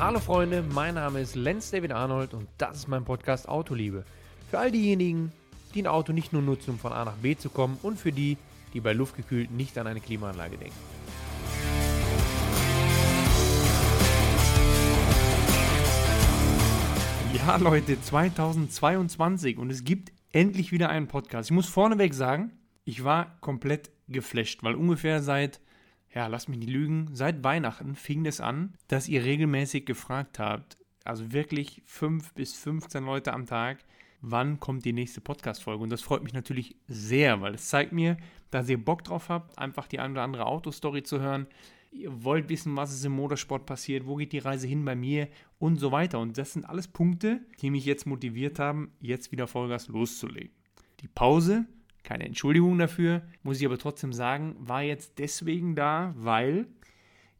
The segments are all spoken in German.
Hallo Freunde, mein Name ist Lenz David Arnold und das ist mein Podcast Autoliebe. Für all diejenigen, die ein Auto nicht nur nutzen, um von A nach B zu kommen und für die, die bei luftgekühlt nicht an eine Klimaanlage denken. Ja Leute, 2022 und es gibt endlich wieder einen Podcast. Ich muss vorneweg sagen, ich war komplett geflasht, weil ungefähr seit ja, lass mich nicht lügen, seit Weihnachten fing es an, dass ihr regelmäßig gefragt habt, also wirklich 5 bis 15 Leute am Tag, wann kommt die nächste Podcast-Folge. Und das freut mich natürlich sehr, weil es zeigt mir, dass ihr Bock drauf habt, einfach die eine oder andere Autostory zu hören. Ihr wollt wissen, was ist im Motorsport passiert, wo geht die Reise hin bei mir und so weiter. Und das sind alles Punkte, die mich jetzt motiviert haben, jetzt wieder Vollgas loszulegen. Die Pause keine Entschuldigung dafür, muss ich aber trotzdem sagen, war jetzt deswegen da, weil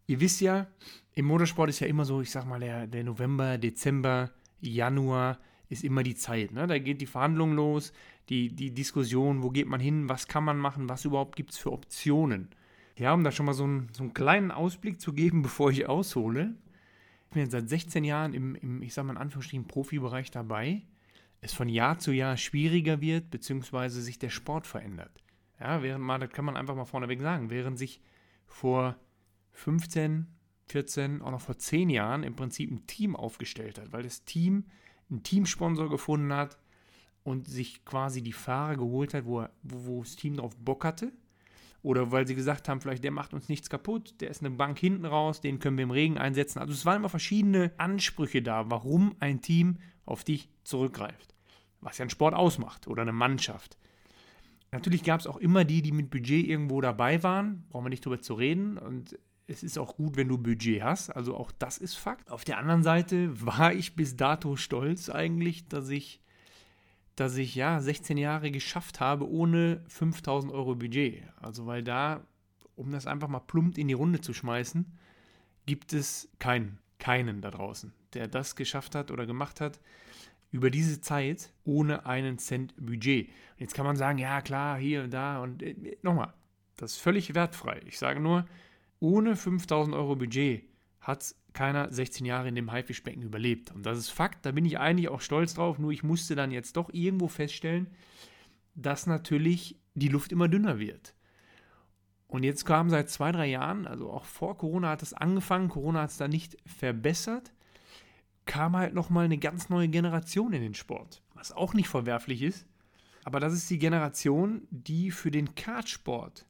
ihr wisst ja, im Motorsport ist ja immer so, ich sag mal, der, der November, Dezember, Januar ist immer die Zeit. Ne? Da geht die Verhandlung los, die, die Diskussion, wo geht man hin, was kann man machen, was überhaupt gibt es für Optionen. Ja, um da schon mal so einen, so einen kleinen Ausblick zu geben, bevor ich aushole. Ich bin jetzt seit 16 Jahren im, im ich sag mal in Anführungsstrichen, Profibereich dabei es von Jahr zu Jahr schwieriger wird, beziehungsweise sich der Sport verändert. Ja, während man, das kann man einfach mal vorneweg sagen, während sich vor 15, 14, auch noch vor 10 Jahren im Prinzip ein Team aufgestellt hat, weil das Team einen Teamsponsor gefunden hat und sich quasi die Fahrer geholt hat, wo, wo, wo das Team drauf Bock hatte. Oder weil sie gesagt haben, vielleicht der macht uns nichts kaputt, der ist eine Bank hinten raus, den können wir im Regen einsetzen. Also es waren immer verschiedene Ansprüche da, warum ein Team auf dich zurückgreift. Was ja ein Sport ausmacht oder eine Mannschaft. Natürlich gab es auch immer die, die mit Budget irgendwo dabei waren. Brauchen wir nicht drüber zu reden. Und es ist auch gut, wenn du Budget hast. Also auch das ist Fakt. Auf der anderen Seite war ich bis dato stolz eigentlich, dass ich, dass ich ja 16 Jahre geschafft habe ohne 5000 Euro Budget. Also weil da, um das einfach mal plump in die Runde zu schmeißen, gibt es keinen, keinen da draußen, der das geschafft hat oder gemacht hat über diese Zeit ohne einen Cent Budget. Und jetzt kann man sagen, ja klar, hier und da und äh, nochmal, das ist völlig wertfrei. Ich sage nur, ohne 5000 Euro Budget hat keiner 16 Jahre in dem Haifischbecken überlebt. Und das ist Fakt, da bin ich eigentlich auch stolz drauf, nur ich musste dann jetzt doch irgendwo feststellen, dass natürlich die Luft immer dünner wird. Und jetzt kam seit zwei, drei Jahren, also auch vor Corona hat es angefangen, Corona hat es da nicht verbessert, kam halt nochmal eine ganz neue Generation in den Sport. Was auch nicht verwerflich ist. Aber das ist die Generation, die für den Kartsport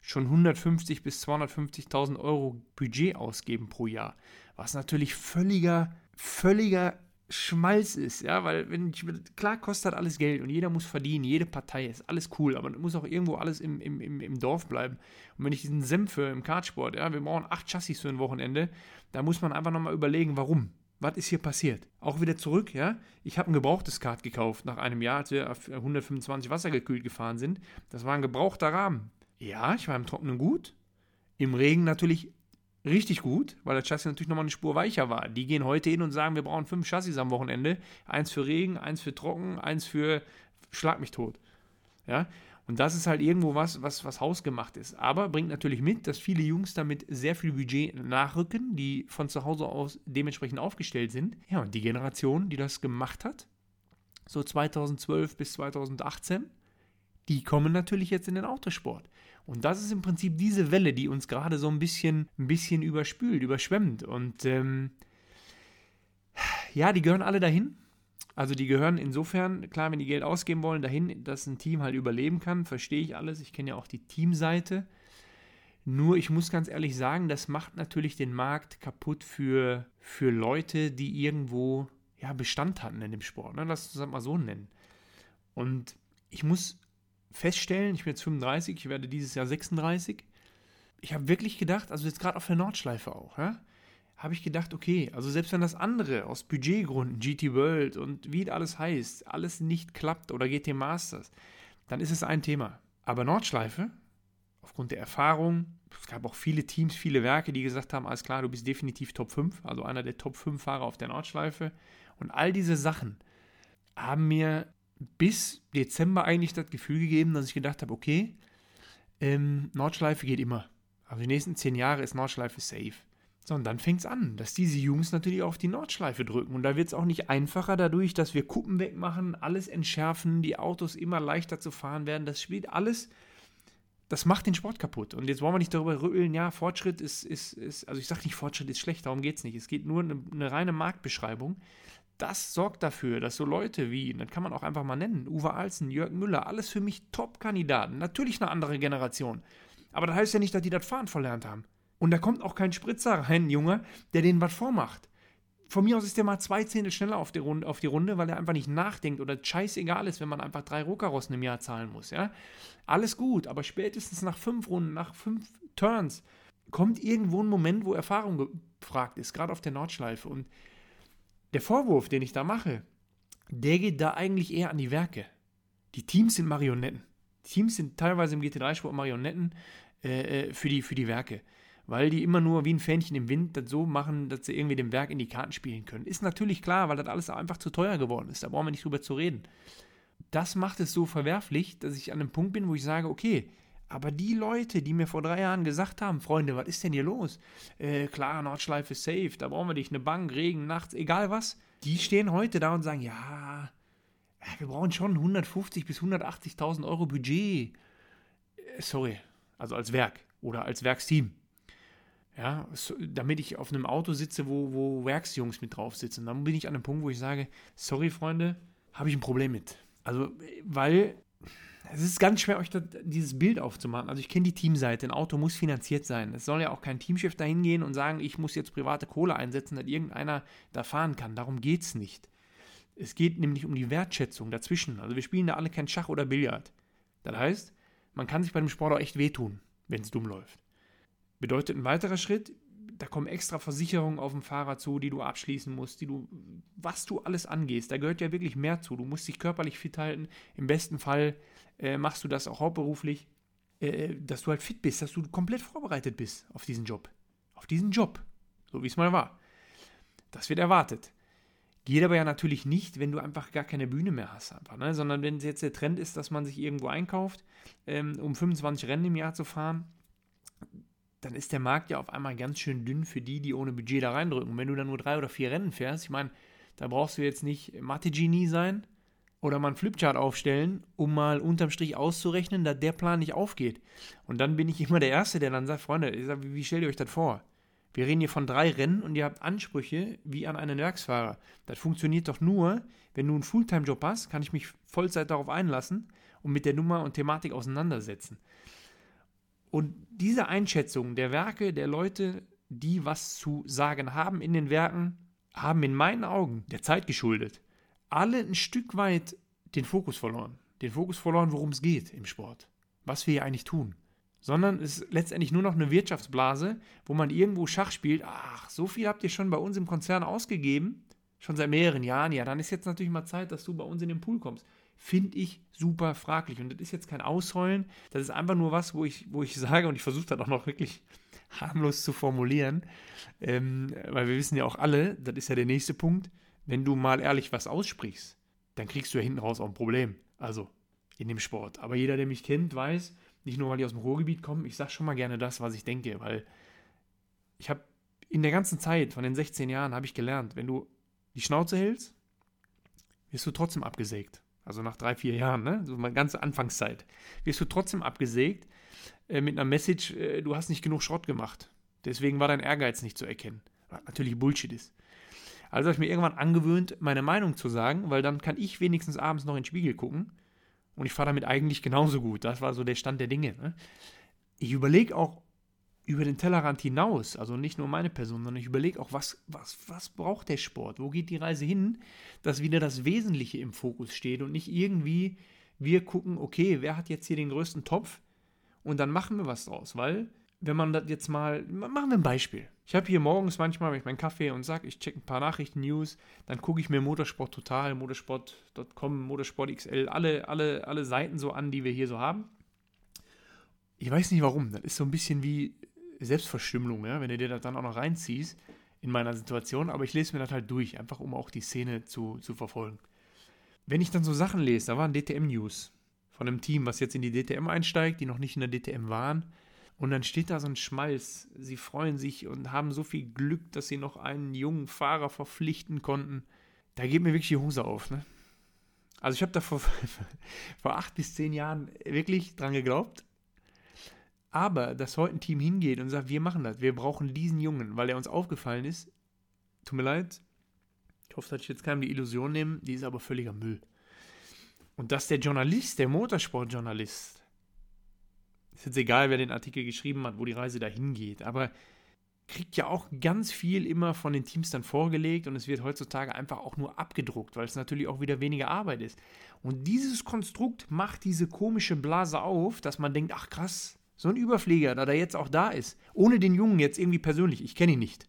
schon 150 bis 250.000 Euro Budget ausgeben pro Jahr. Was natürlich völliger, völliger Schmalz ist, ja, weil wenn ich, klar kostet alles Geld und jeder muss verdienen, jede Partei ist alles cool, aber muss auch irgendwo alles im, im, im, im Dorf bleiben. Und wenn ich diesen Senf im Kartsport, ja, wir brauchen acht Chassis für ein Wochenende, da muss man einfach nochmal überlegen, warum was ist hier passiert? Auch wieder zurück, ja. Ich habe ein gebrauchtes Kart gekauft nach einem Jahr, als wir auf 125 Wasser gekühlt gefahren sind. Das war ein gebrauchter Rahmen. Ja, ich war im Trockenen gut. Im Regen natürlich richtig gut, weil das Chassis natürlich nochmal eine Spur weicher war. Die gehen heute hin und sagen, wir brauchen fünf Chassis am Wochenende. Eins für Regen, eins für Trocken, eins für Schlag mich tot. Ja, und das ist halt irgendwo was, was, was hausgemacht ist. Aber bringt natürlich mit, dass viele Jungs damit sehr viel Budget nachrücken, die von zu Hause aus dementsprechend aufgestellt sind. Ja, und die Generation, die das gemacht hat, so 2012 bis 2018, die kommen natürlich jetzt in den Autosport. Und das ist im Prinzip diese Welle, die uns gerade so ein bisschen, ein bisschen überspült, überschwemmt. Und ähm, ja, die gehören alle dahin. Also die gehören insofern, klar, wenn die Geld ausgeben wollen, dahin, dass ein Team halt überleben kann, verstehe ich alles. Ich kenne ja auch die Teamseite. Nur ich muss ganz ehrlich sagen, das macht natürlich den Markt kaputt für, für Leute, die irgendwo ja, Bestand hatten in dem Sport. Ne? Lass uns das mal so nennen. Und ich muss feststellen, ich bin jetzt 35, ich werde dieses Jahr 36. Ich habe wirklich gedacht, also jetzt gerade auf der Nordschleife auch, ja, habe ich gedacht, okay, also selbst wenn das andere aus Budgetgründen, GT World und wie alles heißt, alles nicht klappt oder GT Masters, dann ist es ein Thema. Aber Nordschleife, aufgrund der Erfahrung, es gab auch viele Teams, viele Werke, die gesagt haben, alles klar, du bist definitiv Top 5, also einer der Top 5 Fahrer auf der Nordschleife. Und all diese Sachen haben mir bis Dezember eigentlich das Gefühl gegeben, dass ich gedacht habe, okay, ähm, Nordschleife geht immer. Also die nächsten zehn Jahre ist Nordschleife safe. So, und dann fängt es an, dass diese Jungs natürlich auf die Nordschleife drücken. Und da wird es auch nicht einfacher dadurch, dass wir Kuppen wegmachen, alles entschärfen, die Autos immer leichter zu fahren werden. Das spielt alles, das macht den Sport kaputt. Und jetzt wollen wir nicht darüber rütteln, ja, Fortschritt ist, ist, ist also ich sage nicht, Fortschritt ist schlecht, darum geht es nicht. Es geht nur eine, eine reine Marktbeschreibung. Das sorgt dafür, dass so Leute wie, das kann man auch einfach mal nennen, Uwe Alzen, Jörg Müller, alles für mich Top-Kandidaten. Natürlich eine andere Generation. Aber das heißt ja nicht, dass die das Fahren verlernt haben. Und da kommt auch kein Spritzer rein, Junge, der denen was vormacht. Von mir aus ist der mal zwei Zehntel schneller auf die, Runde, auf die Runde, weil er einfach nicht nachdenkt oder scheißegal ist, wenn man einfach drei Rohkarossen im Jahr zahlen muss. Ja? Alles gut, aber spätestens nach fünf Runden, nach fünf Turns, kommt irgendwo ein Moment, wo Erfahrung gefragt ist, gerade auf der Nordschleife. Und der Vorwurf, den ich da mache, der geht da eigentlich eher an die Werke. Die Teams sind Marionetten. Die Teams sind teilweise im GT3-Sport Marionetten äh, äh, für, die, für die Werke weil die immer nur wie ein Fähnchen im Wind das so machen, dass sie irgendwie dem Werk in die Karten spielen können. Ist natürlich klar, weil das alles einfach zu teuer geworden ist. Da brauchen wir nicht drüber zu reden. Das macht es so verwerflich, dass ich an einem Punkt bin, wo ich sage, okay, aber die Leute, die mir vor drei Jahren gesagt haben, Freunde, was ist denn hier los? Äh, klar, Nordschleife ist safe, da brauchen wir dich, eine Bank, Regen, nachts, egal was. Die stehen heute da und sagen, ja, wir brauchen schon 150 bis 180.000 Euro Budget. Äh, sorry, also als Werk oder als Werksteam. Ja, so, damit ich auf einem Auto sitze, wo, wo Werksjungs mit drauf sitzen. Dann bin ich an einem Punkt, wo ich sage, sorry Freunde, habe ich ein Problem mit. Also, weil es ist ganz schwer, euch das, dieses Bild aufzumachen. Also ich kenne die Teamseite, ein Auto muss finanziert sein. Es soll ja auch kein Teamchef dahin gehen und sagen, ich muss jetzt private Kohle einsetzen, dass irgendeiner da fahren kann. Darum geht es nicht. Es geht nämlich um die Wertschätzung dazwischen. Also wir spielen da alle kein Schach oder Billard. Das heißt, man kann sich bei dem Sport auch echt wehtun, wenn es dumm läuft. Bedeutet ein weiterer Schritt, da kommen extra Versicherungen auf dem Fahrer zu, die du abschließen musst, die du, was du alles angehst. Da gehört ja wirklich mehr zu. Du musst dich körperlich fit halten. Im besten Fall äh, machst du das auch hauptberuflich, äh, dass du halt fit bist, dass du komplett vorbereitet bist auf diesen Job. Auf diesen Job. So wie es mal war. Das wird erwartet. Geht aber ja natürlich nicht, wenn du einfach gar keine Bühne mehr hast, einfach, ne? sondern wenn es jetzt der Trend ist, dass man sich irgendwo einkauft, ähm, um 25 Rennen im Jahr zu fahren, dann ist der Markt ja auf einmal ganz schön dünn für die, die ohne Budget da reindrücken. Und wenn du dann nur drei oder vier Rennen fährst, ich meine, da brauchst du jetzt nicht Mathe-Genie sein oder mal einen Flipchart aufstellen, um mal unterm Strich auszurechnen, dass der Plan nicht aufgeht. Und dann bin ich immer der Erste, der dann sagt, Freunde, sag, wie, wie stellt ihr euch das vor? Wir reden hier von drei Rennen und ihr habt Ansprüche wie an einen Werksfahrer. Das funktioniert doch nur, wenn du einen Fulltime-Job hast, kann ich mich Vollzeit darauf einlassen und mit der Nummer und Thematik auseinandersetzen. Und diese Einschätzung der Werke, der Leute, die was zu sagen haben in den Werken, haben in meinen Augen der Zeit geschuldet, alle ein Stück weit den Fokus verloren. Den Fokus verloren, worum es geht im Sport. Was wir hier eigentlich tun. Sondern es ist letztendlich nur noch eine Wirtschaftsblase, wo man irgendwo Schach spielt. Ach, so viel habt ihr schon bei uns im Konzern ausgegeben. Schon seit mehreren Jahren. Ja, dann ist jetzt natürlich mal Zeit, dass du bei uns in den Pool kommst finde ich super fraglich. Und das ist jetzt kein Ausheulen, das ist einfach nur was, wo ich, wo ich sage, und ich versuche das auch noch wirklich harmlos zu formulieren, ähm, weil wir wissen ja auch alle, das ist ja der nächste Punkt, wenn du mal ehrlich was aussprichst, dann kriegst du ja hinten raus auch ein Problem. Also in dem Sport. Aber jeder, der mich kennt, weiß, nicht nur, weil die aus dem Ruhrgebiet kommen, ich sage schon mal gerne das, was ich denke, weil ich habe in der ganzen Zeit von den 16 Jahren habe ich gelernt, wenn du die Schnauze hältst, wirst du trotzdem abgesägt also nach drei, vier Jahren, ne? so meine ganze Anfangszeit, wirst du trotzdem abgesägt äh, mit einer Message, äh, du hast nicht genug Schrott gemacht. Deswegen war dein Ehrgeiz nicht zu erkennen. Was natürlich Bullshit ist. Also habe ich mir irgendwann angewöhnt, meine Meinung zu sagen, weil dann kann ich wenigstens abends noch in den Spiegel gucken und ich fahre damit eigentlich genauso gut. Das war so der Stand der Dinge. Ne? Ich überlege auch, über den Tellerrand hinaus, also nicht nur meine Person, sondern ich überlege auch, was, was, was braucht der Sport? Wo geht die Reise hin, dass wieder das Wesentliche im Fokus steht und nicht irgendwie wir gucken, okay, wer hat jetzt hier den größten Topf und dann machen wir was draus, weil wenn man das jetzt mal, machen wir ein Beispiel. Ich habe hier morgens manchmal, wenn ich meinen Kaffee und sage, ich check ein paar Nachrichten, News, dann gucke ich mir Motorsport Total, Motorsport.com, Motorsport XL, alle, alle, alle Seiten so an, die wir hier so haben. Ich weiß nicht warum, das ist so ein bisschen wie Selbstverstümmelung, ja, wenn du dir das dann auch noch reinziehst in meiner Situation, aber ich lese mir das halt durch, einfach um auch die Szene zu, zu verfolgen. Wenn ich dann so Sachen lese, da waren DTM-News von einem Team, was jetzt in die DTM einsteigt, die noch nicht in der DTM waren, Und dann steht da so ein Schmalz. Sie freuen sich und haben so viel Glück, dass sie noch einen jungen Fahrer verpflichten konnten. Da geht mir wirklich die Hose auf. Ne? Also ich habe da vor, vor acht bis zehn Jahren wirklich dran geglaubt. Aber dass heute ein Team hingeht und sagt, wir machen das, wir brauchen diesen Jungen, weil er uns aufgefallen ist, tut mir leid, ich hoffe, dass ich jetzt keinem die Illusion nehme, die ist aber völliger Müll. Und dass der Journalist, der Motorsportjournalist, ist jetzt egal, wer den Artikel geschrieben hat, wo die Reise dahin geht, aber kriegt ja auch ganz viel immer von den Teams dann vorgelegt und es wird heutzutage einfach auch nur abgedruckt, weil es natürlich auch wieder weniger Arbeit ist. Und dieses Konstrukt macht diese komische Blase auf, dass man denkt, ach krass, so ein Überflieger, da der jetzt auch da ist, ohne den Jungen jetzt irgendwie persönlich, ich kenne ihn nicht.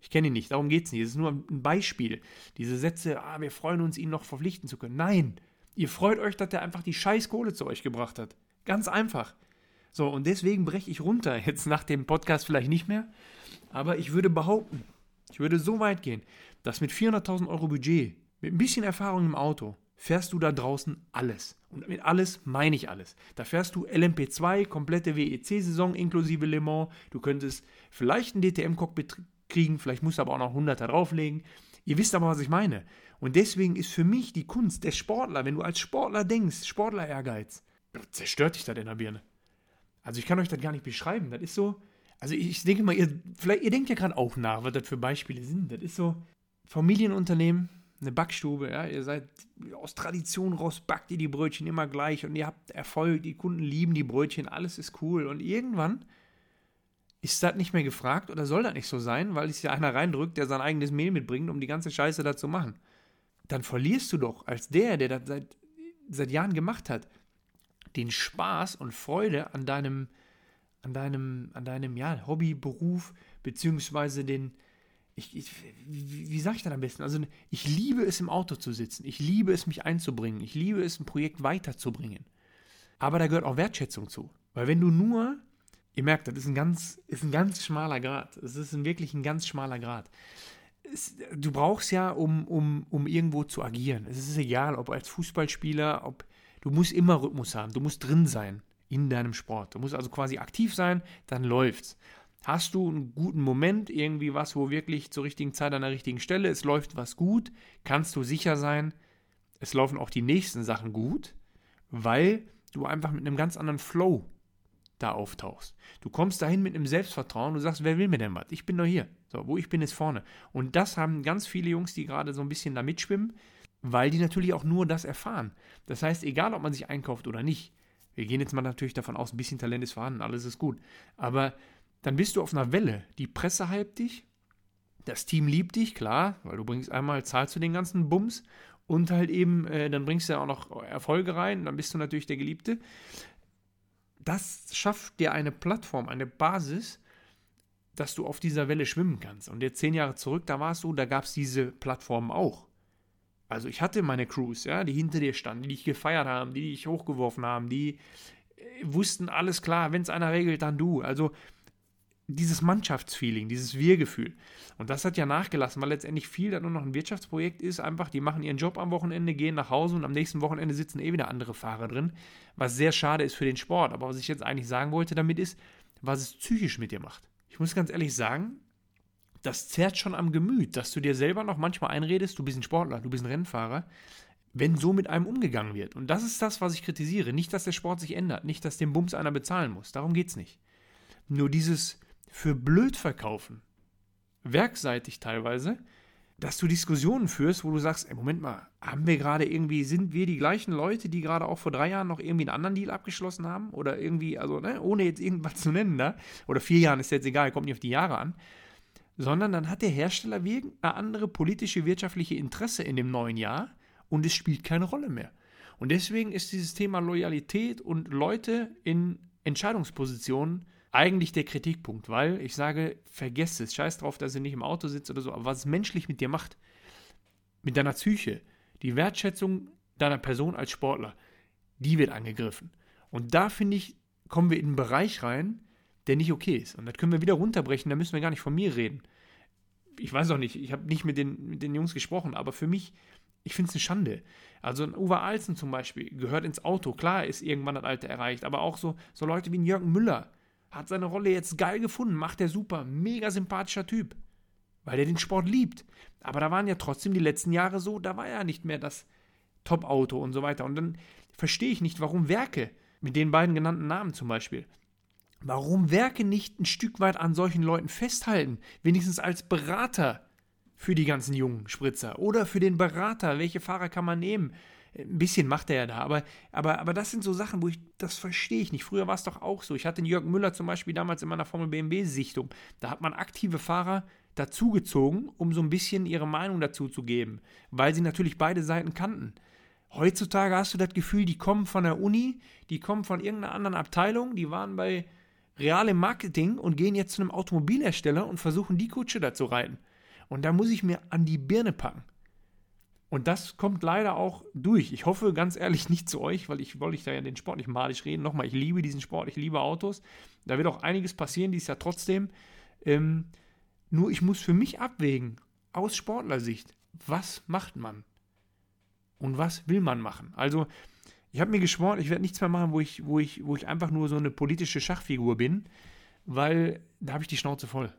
Ich kenne ihn nicht, darum geht es nicht. Es ist nur ein Beispiel. Diese Sätze, ah, wir freuen uns, ihn noch verpflichten zu können. Nein, ihr freut euch, dass er einfach die Scheißkohle zu euch gebracht hat. Ganz einfach. So, und deswegen breche ich runter. Jetzt nach dem Podcast vielleicht nicht mehr. Aber ich würde behaupten, ich würde so weit gehen, dass mit 400.000 Euro Budget, mit ein bisschen Erfahrung im Auto, fährst du da draußen alles. Und mit alles meine ich alles. Da fährst du LMP2, komplette WEC-Saison inklusive Le Mans. Du könntest vielleicht einen DTM-Cockpit kriegen, vielleicht musst du aber auch noch 100 da drauflegen. Ihr wisst aber, was ich meine. Und deswegen ist für mich die Kunst der Sportler, wenn du als Sportler denkst, Sportler-Ehrgeiz, zerstört dich das in der Birne. Also ich kann euch das gar nicht beschreiben. Das ist so, also ich denke mal, ihr, vielleicht, ihr denkt ja gerade auch nach, was das für Beispiele sind. Das ist so Familienunternehmen, eine Backstube, ja, ihr seid aus Tradition raus, backt ihr die Brötchen immer gleich und ihr habt Erfolg, die Kunden lieben die Brötchen, alles ist cool. Und irgendwann ist das nicht mehr gefragt oder soll das nicht so sein, weil es ja einer reindrückt, der sein eigenes Mehl mitbringt, um die ganze Scheiße da zu machen. Dann verlierst du doch als der, der das seit, seit Jahren gemacht hat, den Spaß und Freude an deinem, an deinem, an deinem ja, Hobby, Beruf, beziehungsweise den, ich, ich, wie, sage ich das am besten? Also ich liebe es im Auto zu sitzen, ich liebe es mich einzubringen, ich liebe es ein Projekt weiterzubringen. Aber da gehört auch Wertschätzung zu. Weil wenn du nur, ihr merkt, das ist ein ganz, ist ein ganz schmaler Grad. Es ist ein, wirklich ein ganz schmaler Grad. Es, du brauchst ja, um, um, um irgendwo zu agieren. Es ist egal, ob als Fußballspieler, ob Du musst immer Rhythmus haben, du musst drin sein in deinem Sport. Du musst also quasi aktiv sein, dann läuft's. Hast du einen guten Moment, irgendwie was, wo wirklich zur richtigen Zeit an der richtigen Stelle, es läuft was gut, kannst du sicher sein, es laufen auch die nächsten Sachen gut, weil du einfach mit einem ganz anderen Flow da auftauchst. Du kommst dahin mit einem Selbstvertrauen, du sagst, wer will mir denn was? Ich bin doch hier. So, wo ich bin, ist vorne. Und das haben ganz viele Jungs, die gerade so ein bisschen da mitschwimmen, weil die natürlich auch nur das erfahren. Das heißt, egal ob man sich einkauft oder nicht, wir gehen jetzt mal natürlich davon aus, ein bisschen Talent ist vorhanden, alles ist gut. Aber dann bist du auf einer Welle. Die Presse hypt dich, das Team liebt dich, klar, weil du bringst einmal, zahlst du den ganzen Bums und halt eben, äh, dann bringst du ja auch noch Erfolge rein, dann bist du natürlich der Geliebte. Das schafft dir eine Plattform, eine Basis, dass du auf dieser Welle schwimmen kannst. Und jetzt zehn Jahre zurück, da war es so, da gab es diese Plattformen auch. Also ich hatte meine Crews, ja, die hinter dir standen, die dich gefeiert haben, die dich hochgeworfen haben, die äh, wussten alles klar, wenn es einer regelt, dann du. Also dieses Mannschaftsfeeling, dieses Wir-Gefühl. Und das hat ja nachgelassen, weil letztendlich viel dann nur noch ein Wirtschaftsprojekt ist. Einfach, die machen ihren Job am Wochenende, gehen nach Hause und am nächsten Wochenende sitzen eh wieder andere Fahrer drin. Was sehr schade ist für den Sport. Aber was ich jetzt eigentlich sagen wollte damit ist, was es psychisch mit dir macht. Ich muss ganz ehrlich sagen, das zerrt schon am Gemüt, dass du dir selber noch manchmal einredest, du bist ein Sportler, du bist ein Rennfahrer, wenn so mit einem umgegangen wird. Und das ist das, was ich kritisiere. Nicht, dass der Sport sich ändert, nicht, dass dem Bums einer bezahlen muss. Darum geht es nicht. Nur dieses für blöd verkaufen, werkseitig teilweise, dass du Diskussionen führst, wo du sagst, ey, Moment mal, haben wir gerade irgendwie, sind wir die gleichen Leute, die gerade auch vor drei Jahren noch irgendwie einen anderen Deal abgeschlossen haben? Oder irgendwie, also, ne, ohne jetzt irgendwas zu nennen, da, oder vier Jahren ist jetzt egal, kommt nicht auf die Jahre an sondern dann hat der Hersteller wegen eine andere politische, wirtschaftliche Interesse in dem neuen Jahr und es spielt keine Rolle mehr. Und deswegen ist dieses Thema Loyalität und Leute in Entscheidungspositionen eigentlich der Kritikpunkt, weil ich sage, vergesst es, scheiß drauf, dass ihr nicht im Auto sitzt oder so, aber was es menschlich mit dir macht, mit deiner Psyche, die Wertschätzung deiner Person als Sportler, die wird angegriffen. Und da finde ich, kommen wir in einen Bereich rein, der nicht okay ist. Und das können wir wieder runterbrechen, da müssen wir gar nicht von mir reden. Ich weiß auch nicht, ich habe nicht mit den, mit den Jungs gesprochen, aber für mich, ich finde es eine Schande. Also ein Uwe Alzen zum Beispiel gehört ins Auto. Klar ist irgendwann das Alter erreicht, aber auch so, so Leute wie ein Jürgen Müller. Hat seine Rolle jetzt geil gefunden, macht er super, mega sympathischer Typ, weil er den Sport liebt. Aber da waren ja trotzdem die letzten Jahre so, da war er nicht mehr das Top-Auto und so weiter. Und dann verstehe ich nicht, warum Werke, mit den beiden genannten Namen zum Beispiel, warum Werke nicht ein Stück weit an solchen Leuten festhalten, wenigstens als Berater für die ganzen jungen Spritzer oder für den Berater, welche Fahrer kann man nehmen, ein bisschen macht er ja da, aber, aber, aber das sind so Sachen, wo ich, das verstehe ich nicht. Früher war es doch auch so. Ich hatte den Jörg Müller zum Beispiel damals in meiner Formel BMW-Sichtung. Da hat man aktive Fahrer dazugezogen, um so ein bisschen ihre Meinung dazu zu geben, weil sie natürlich beide Seiten kannten. Heutzutage hast du das Gefühl, die kommen von der Uni, die kommen von irgendeiner anderen Abteilung, die waren bei Real im Marketing und gehen jetzt zu einem Automobilhersteller und versuchen die Kutsche da zu reiten. Und da muss ich mir an die Birne packen. Und das kommt leider auch durch. Ich hoffe ganz ehrlich nicht zu euch, weil ich wollte ich da ja den Sport nicht malig reden. Nochmal, ich liebe diesen Sport, ich liebe Autos. Da wird auch einiges passieren, dies ja trotzdem. Ähm, nur ich muss für mich abwägen, aus Sportlersicht, was macht man? Und was will man machen? Also, ich habe mir geschworen, ich werde nichts mehr machen, wo ich, wo, ich, wo ich einfach nur so eine politische Schachfigur bin, weil da habe ich die Schnauze voll.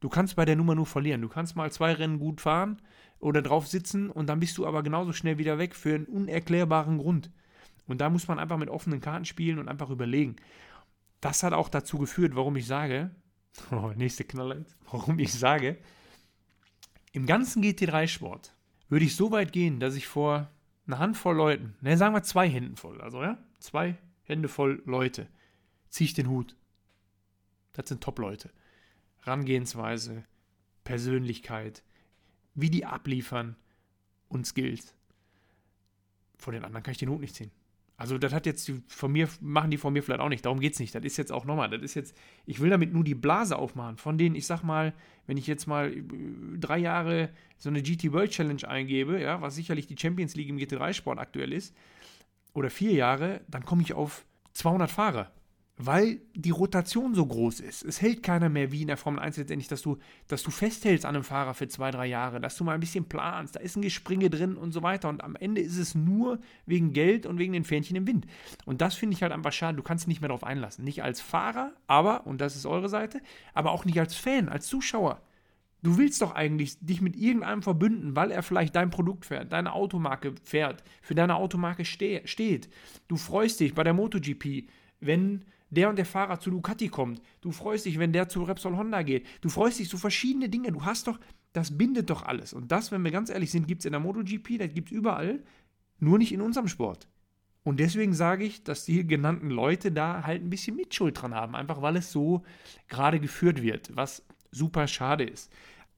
Du kannst bei der Nummer nur verlieren. Du kannst mal zwei Rennen gut fahren oder drauf sitzen und dann bist du aber genauso schnell wieder weg für einen unerklärbaren Grund. Und da muss man einfach mit offenen Karten spielen und einfach überlegen. Das hat auch dazu geführt, warum ich sage, oh, nächste Knaller, warum ich sage, im ganzen GT3-Sport würde ich so weit gehen, dass ich vor einer Handvoll Leuten, ne, sagen wir zwei Händen voll, also ja, zwei Hände voll Leute, ziehe ich den Hut. Das sind Top-Leute. Rangehensweise, Persönlichkeit, wie die abliefern und Skills. Vor den anderen kann ich den Hut nicht ziehen. Also das hat jetzt von mir, machen die von mir vielleicht auch nicht. Darum geht es nicht. Das ist jetzt auch nochmal, das ist jetzt, ich will damit nur die Blase aufmachen. Von denen, ich sag mal, wenn ich jetzt mal äh, drei Jahre so eine GT World Challenge eingebe, ja, was sicherlich die Champions League im GT3-Sport aktuell ist, oder vier Jahre, dann komme ich auf 200 Fahrer weil die Rotation so groß ist. Es hält keiner mehr wie in der Formel 1 letztendlich, dass du, dass du festhältst an einem Fahrer für zwei, drei Jahre, dass du mal ein bisschen planst, da ist ein Gespringe drin und so weiter. Und am Ende ist es nur wegen Geld und wegen den Fähnchen im Wind. Und das finde ich halt einfach schade. Du kannst dich nicht mehr darauf einlassen. Nicht als Fahrer, aber, und das ist eure Seite, aber auch nicht als Fan, als Zuschauer. Du willst doch eigentlich dich mit irgendeinem verbünden, weil er vielleicht dein Produkt fährt, deine Automarke fährt, für deine Automarke ste steht. Du freust dich bei der MotoGP, wenn der und der Fahrer zu Ducati kommt. Du freust dich, wenn der zu Repsol Honda geht. Du freust dich so verschiedene Dinge. Du hast doch, das bindet doch alles. Und das, wenn wir ganz ehrlich sind, gibt es in der MotoGP, das gibt es überall, nur nicht in unserem Sport. Und deswegen sage ich, dass die genannten Leute da halt ein bisschen Mitschuld dran haben, einfach weil es so gerade geführt wird, was super schade ist.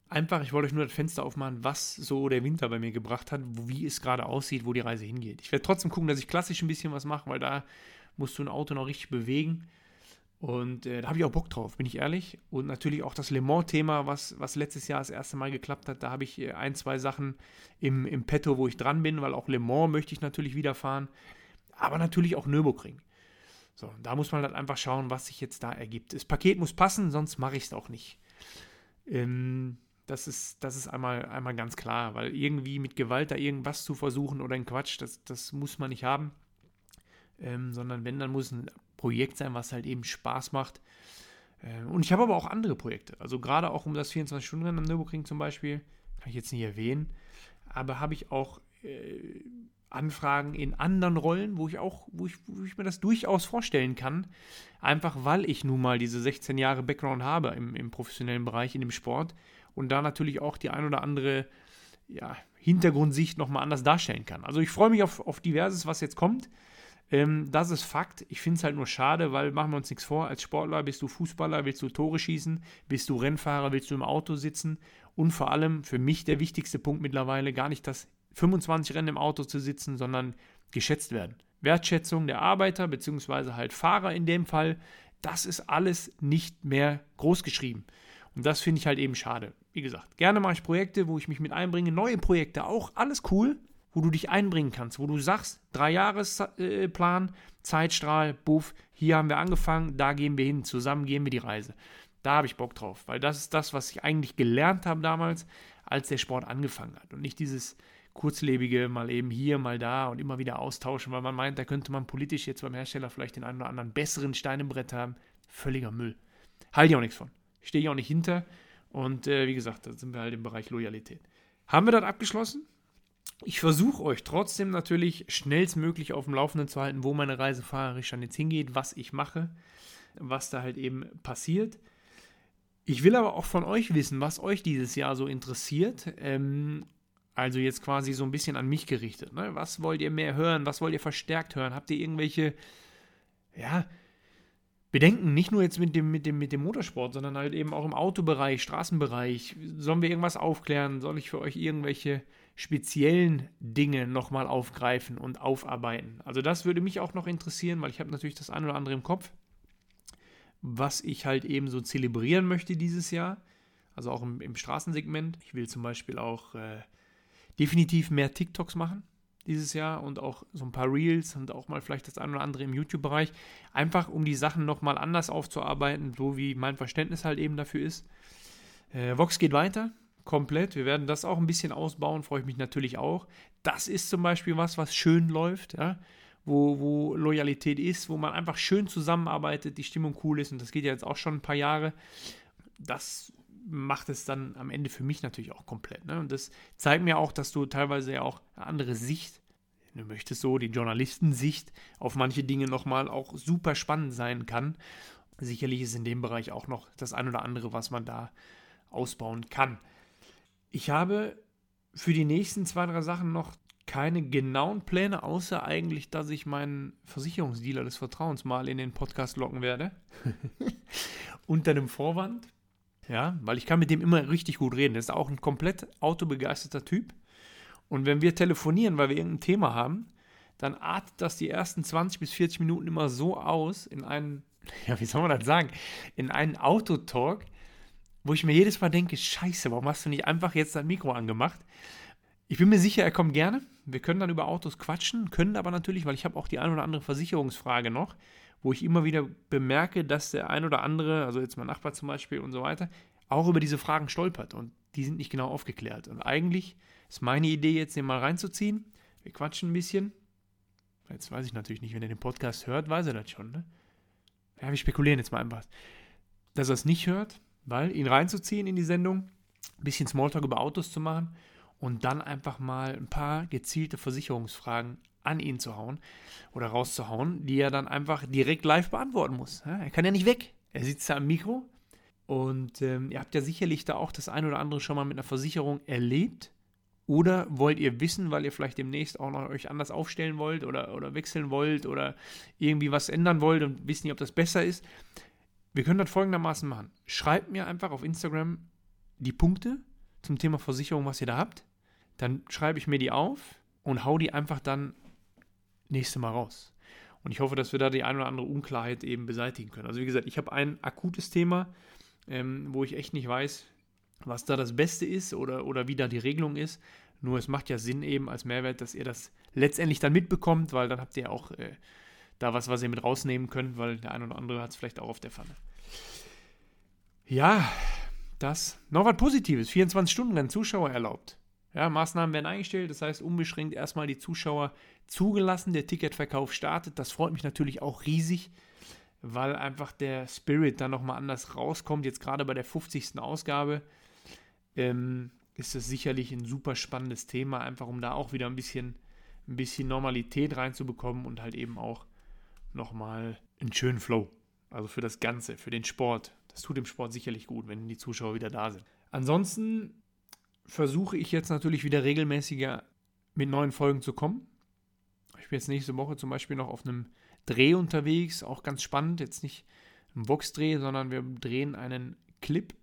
Einfach, ich wollte euch nur das Fenster aufmachen, was so der Winter bei mir gebracht hat, wie es gerade aussieht, wo die Reise hingeht. Ich werde trotzdem gucken, dass ich klassisch ein bisschen was mache, weil da musst du ein Auto noch richtig bewegen. Und äh, da habe ich auch Bock drauf, bin ich ehrlich. Und natürlich auch das Le Mans-Thema, was, was letztes Jahr das erste Mal geklappt hat. Da habe ich äh, ein, zwei Sachen im, im Petto, wo ich dran bin, weil auch Le Mans möchte ich natürlich wieder fahren. Aber natürlich auch Nürburgring. So, da muss man halt einfach schauen, was sich jetzt da ergibt. Das Paket muss passen, sonst mache ich es auch nicht. Ähm, das ist, das ist einmal, einmal ganz klar, weil irgendwie mit Gewalt da irgendwas zu versuchen oder ein Quatsch, das, das muss man nicht haben ähm, sondern wenn, dann muss es ein Projekt sein, was halt eben Spaß macht. Ähm, und ich habe aber auch andere Projekte. Also gerade auch um das 24-Stunden-Rennen am Nürburgring zum Beispiel, kann ich jetzt nicht erwähnen, aber habe ich auch äh, Anfragen in anderen Rollen, wo ich auch, wo ich, wo ich mir das durchaus vorstellen kann. Einfach weil ich nun mal diese 16 Jahre Background habe im, im professionellen Bereich, in dem Sport und da natürlich auch die ein oder andere ja, Hintergrundsicht nochmal anders darstellen kann. Also ich freue mich auf, auf diverses, was jetzt kommt. Ähm, das ist Fakt. Ich finde es halt nur schade, weil machen wir uns nichts vor. Als Sportler bist du Fußballer, willst du Tore schießen, bist du Rennfahrer, willst du im Auto sitzen und vor allem für mich der wichtigste Punkt mittlerweile gar nicht das 25 Rennen im Auto zu sitzen, sondern geschätzt werden. Wertschätzung der Arbeiter bzw. halt Fahrer in dem Fall, das ist alles nicht mehr großgeschrieben. Und das finde ich halt eben schade. Wie gesagt, gerne mache ich Projekte, wo ich mich mit einbringe, neue Projekte auch, alles cool wo du dich einbringen kannst, wo du sagst, drei Jahresplan, Zeitstrahl, Buff, hier haben wir angefangen, da gehen wir hin, zusammen gehen wir die Reise. Da habe ich Bock drauf, weil das ist das, was ich eigentlich gelernt habe damals, als der Sport angefangen hat. Und nicht dieses kurzlebige mal eben hier, mal da und immer wieder austauschen, weil man meint, da könnte man politisch jetzt beim Hersteller vielleicht den einen oder anderen besseren Stein im Brett haben. Völliger Müll. Halte ich auch nichts von. Stehe ich auch nicht hinter. Und äh, wie gesagt, da sind wir halt im Bereich Loyalität. Haben wir das abgeschlossen? Ich versuche euch trotzdem natürlich schnellstmöglich auf dem Laufenden zu halten, wo meine Reise fahrerisch dann jetzt hingeht, was ich mache, was da halt eben passiert. Ich will aber auch von euch wissen, was euch dieses Jahr so interessiert. Ähm, also jetzt quasi so ein bisschen an mich gerichtet. Ne? Was wollt ihr mehr hören? Was wollt ihr verstärkt hören? Habt ihr irgendwelche, ja, Bedenken, nicht nur jetzt mit dem, mit, dem, mit dem Motorsport, sondern halt eben auch im Autobereich, Straßenbereich. Sollen wir irgendwas aufklären? Soll ich für euch irgendwelche speziellen Dinge nochmal aufgreifen und aufarbeiten? Also das würde mich auch noch interessieren, weil ich habe natürlich das eine oder andere im Kopf, was ich halt eben so zelebrieren möchte dieses Jahr. Also auch im, im Straßensegment. Ich will zum Beispiel auch äh, definitiv mehr TikToks machen dieses Jahr und auch so ein paar Reels und auch mal vielleicht das eine oder andere im YouTube-Bereich. Einfach um die Sachen nochmal anders aufzuarbeiten, so wie mein Verständnis halt eben dafür ist. Äh, Vox geht weiter, komplett. Wir werden das auch ein bisschen ausbauen, freue ich mich natürlich auch. Das ist zum Beispiel was, was schön läuft, ja? wo, wo Loyalität ist, wo man einfach schön zusammenarbeitet, die Stimmung cool ist und das geht ja jetzt auch schon ein paar Jahre. Das macht es dann am Ende für mich natürlich auch komplett. Ne? Und das zeigt mir auch, dass du teilweise ja auch eine andere Sicht, du möchtest so, die Journalistensicht auf manche Dinge nochmal auch super spannend sein kann. Sicherlich ist in dem Bereich auch noch das ein oder andere, was man da ausbauen kann. Ich habe für die nächsten zwei, drei Sachen noch keine genauen Pläne, außer eigentlich, dass ich meinen Versicherungsdealer des Vertrauens mal in den Podcast locken werde. Unter dem Vorwand, ja, weil ich kann mit dem immer richtig gut reden. Das ist auch ein komplett autobegeisterter Typ. Und wenn wir telefonieren, weil wir irgendein Thema haben, dann artet das die ersten 20 bis 40 Minuten immer so aus in einen, ja, wie soll man das sagen, in einen Autotalk, wo ich mir jedes Mal denke, scheiße, warum hast du nicht einfach jetzt dein Mikro angemacht? Ich bin mir sicher, er kommt gerne. Wir können dann über Autos quatschen, können aber natürlich, weil ich habe auch die ein oder andere Versicherungsfrage noch, wo ich immer wieder bemerke, dass der ein oder andere, also jetzt mein Nachbar zum Beispiel und so weiter, auch über diese Fragen stolpert und die sind nicht genau aufgeklärt. Und eigentlich ist meine Idee jetzt, den mal reinzuziehen. Wir quatschen ein bisschen. Jetzt weiß ich natürlich nicht, wenn er den Podcast hört, weiß er das schon, ne? Ja, wir spekulieren jetzt mal einfach. Dass er es nicht hört, weil ihn reinzuziehen in die Sendung, ein bisschen Smalltalk über Autos zu machen und dann einfach mal ein paar gezielte Versicherungsfragen an ihn zu hauen oder rauszuhauen, die er dann einfach direkt live beantworten muss. er kann ja nicht weg. Er sitzt da am Mikro und ähm, ihr habt ja sicherlich da auch das ein oder andere schon mal mit einer Versicherung erlebt. Oder wollt ihr wissen, weil ihr vielleicht demnächst auch noch euch anders aufstellen wollt oder, oder wechseln wollt oder irgendwie was ändern wollt und wisst nicht, ob das besser ist? Wir können das folgendermaßen machen. Schreibt mir einfach auf Instagram die Punkte zum Thema Versicherung, was ihr da habt. Dann schreibe ich mir die auf und hau die einfach dann nächste Mal raus. Und ich hoffe, dass wir da die eine oder andere Unklarheit eben beseitigen können. Also wie gesagt, ich habe ein akutes Thema, ähm, wo ich echt nicht weiß, was da das Beste ist oder, oder wie da die Regelung ist. Nur es macht ja Sinn eben als Mehrwert, dass ihr das letztendlich dann mitbekommt, weil dann habt ihr auch äh, da was, was ihr mit rausnehmen könnt, weil der eine oder andere hat es vielleicht auch auf der Pfanne. Ja, das. Noch was Positives. 24 Stunden Rennen Zuschauer erlaubt. Ja, Maßnahmen werden eingestellt, das heißt unbeschränkt erstmal die Zuschauer zugelassen, der Ticketverkauf startet. Das freut mich natürlich auch riesig, weil einfach der Spirit dann nochmal anders rauskommt. Jetzt gerade bei der 50. Ausgabe ähm, ist das sicherlich ein super spannendes Thema, einfach um da auch wieder ein bisschen, ein bisschen Normalität reinzubekommen und halt eben auch nochmal einen schönen Flow. Also für das Ganze, für den Sport. Das tut dem Sport sicherlich gut, wenn die Zuschauer wieder da sind. Ansonsten versuche ich jetzt natürlich wieder regelmäßiger mit neuen Folgen zu kommen. Ich bin jetzt nächste Woche zum Beispiel noch auf einem Dreh unterwegs, auch ganz spannend. Jetzt nicht ein Vox-Dreh, sondern wir drehen einen Clip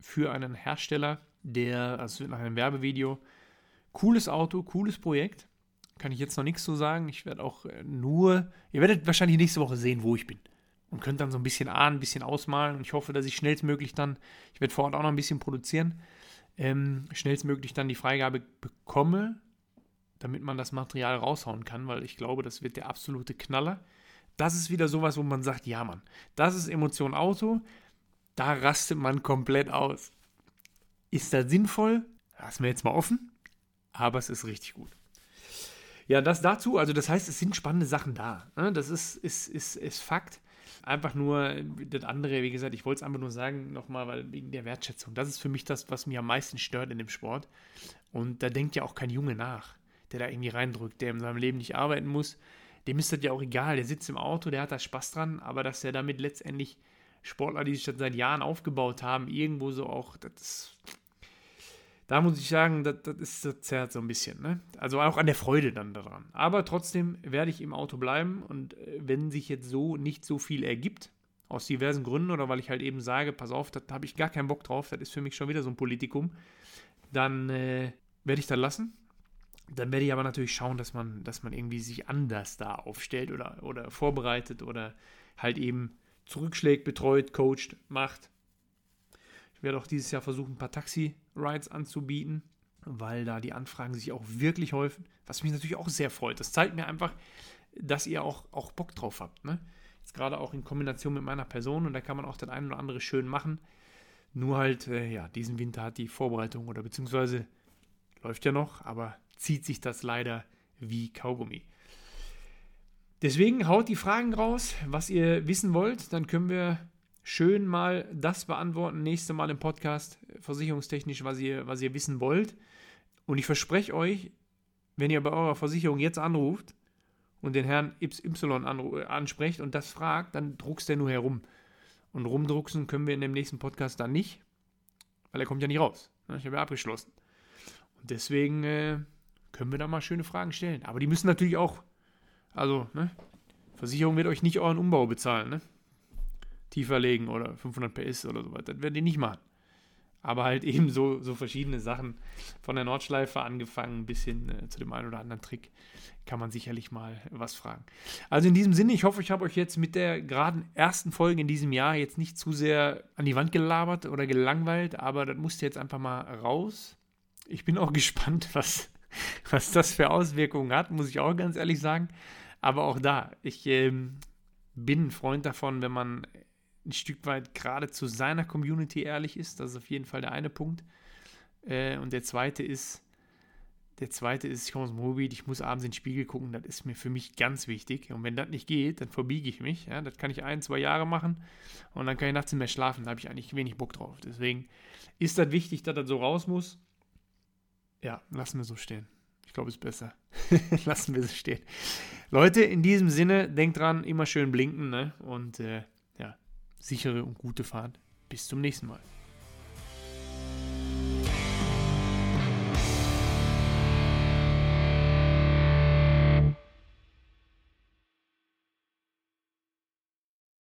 für einen Hersteller, der, also nach einem Werbevideo. Cooles Auto, cooles Projekt. Kann ich jetzt noch nichts zu sagen. Ich werde auch äh, nur, ihr werdet wahrscheinlich nächste Woche sehen, wo ich bin. Und könnt dann so ein bisschen ahnen, ein bisschen ausmalen. Und ich hoffe, dass ich schnellstmöglich dann, ich werde vor Ort auch noch ein bisschen produzieren, ähm, schnellstmöglich dann die Freigabe bekomme, damit man das Material raushauen kann, weil ich glaube, das wird der absolute Knaller. Das ist wieder sowas, wo man sagt, ja Mann, das ist Emotion Auto, da rastet man komplett aus. Ist das sinnvoll? Lassen wir jetzt mal offen. aber es ist richtig gut. Ja, das dazu, also das heißt, es sind spannende Sachen da. Ne? Das ist, ist, ist, ist Fakt. Einfach nur das andere, wie gesagt, ich wollte es einfach nur sagen, nochmal, weil wegen der Wertschätzung. Das ist für mich das, was mich am meisten stört in dem Sport. Und da denkt ja auch kein Junge nach, der da irgendwie reindrückt, der in seinem Leben nicht arbeiten muss. Dem ist das ja auch egal. Der sitzt im Auto, der hat da Spaß dran, aber dass er damit letztendlich Sportler, die sich das seit Jahren aufgebaut haben, irgendwo so auch, das ist da muss ich sagen, das, das ist das zerrt so ein bisschen. Ne? Also auch an der Freude dann daran. Aber trotzdem werde ich im Auto bleiben und äh, wenn sich jetzt so nicht so viel ergibt, aus diversen Gründen oder weil ich halt eben sage, pass auf, da habe ich gar keinen Bock drauf, das ist für mich schon wieder so ein Politikum, dann äh, werde ich das lassen. Dann werde ich aber natürlich schauen, dass man, dass man irgendwie sich anders da aufstellt oder, oder vorbereitet oder halt eben zurückschlägt, betreut, coacht, macht. Ich werde auch dieses Jahr versuchen, ein paar Taxi-Rides anzubieten, weil da die Anfragen sich auch wirklich häufen, was mich natürlich auch sehr freut. Das zeigt mir einfach, dass ihr auch, auch Bock drauf habt. Ne? Jetzt gerade auch in Kombination mit meiner Person und da kann man auch das eine oder andere schön machen. Nur halt, äh, ja, diesen Winter hat die Vorbereitung oder beziehungsweise läuft ja noch, aber zieht sich das leider wie Kaugummi. Deswegen haut die Fragen raus, was ihr wissen wollt, dann können wir schön mal das beantworten, nächste Mal im Podcast, versicherungstechnisch, was ihr, was ihr wissen wollt. Und ich verspreche euch, wenn ihr bei eurer Versicherung jetzt anruft und den Herrn Y ansprecht und das fragt, dann druckst der nur herum. Und rumdrucksen können wir in dem nächsten Podcast dann nicht, weil er kommt ja nicht raus. Ich habe ja abgeschlossen. Und deswegen äh, können wir da mal schöne Fragen stellen. Aber die müssen natürlich auch, also, ne, Versicherung wird euch nicht euren Umbau bezahlen, ne? tiefer legen oder 500 PS oder so weiter. Das werden die nicht machen. Aber halt eben so, so verschiedene Sachen. Von der Nordschleife angefangen bis hin äh, zu dem einen oder anderen Trick kann man sicherlich mal was fragen. Also in diesem Sinne, ich hoffe, ich habe euch jetzt mit der geraden ersten Folge in diesem Jahr jetzt nicht zu sehr an die Wand gelabert oder gelangweilt, aber das musste jetzt einfach mal raus. Ich bin auch gespannt, was, was das für Auswirkungen hat, muss ich auch ganz ehrlich sagen. Aber auch da, ich ähm, bin ein Freund davon, wenn man ein Stück weit gerade zu seiner Community ehrlich ist. Das ist auf jeden Fall der eine Punkt. Äh, und der zweite ist, der zweite ist, ich komme aus dem Ruhrgebiet, ich muss abends in den Spiegel gucken, das ist mir für mich ganz wichtig. Und wenn das nicht geht, dann verbiege ich mich. Ja, das kann ich ein, zwei Jahre machen und dann kann ich nachts nicht mehr schlafen. Da habe ich eigentlich wenig Bock drauf. Deswegen ist das wichtig, dass das so raus muss. Ja, lassen wir so stehen. Ich glaube, es ist besser. lassen wir es stehen. Leute, in diesem Sinne, denkt dran, immer schön blinken ne? und äh, sichere und gute Fahrt. Bis zum nächsten Mal.